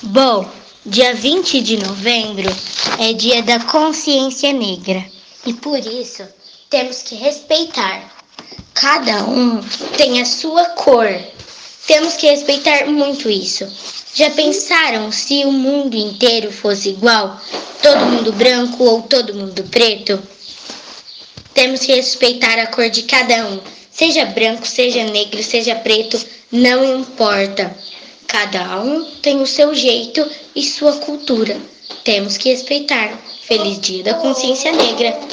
Bom, dia 20 de novembro é dia da consciência negra e por isso temos que respeitar. Cada um tem a sua cor. Temos que respeitar muito isso. Já pensaram se o mundo inteiro fosse igual? Todo mundo branco ou todo mundo preto? Temos que respeitar a cor de cada um. Seja branco, seja negro, seja preto, não importa. Cada um tem o seu jeito e sua cultura. Temos que respeitar. Feliz Dia da Consciência Negra!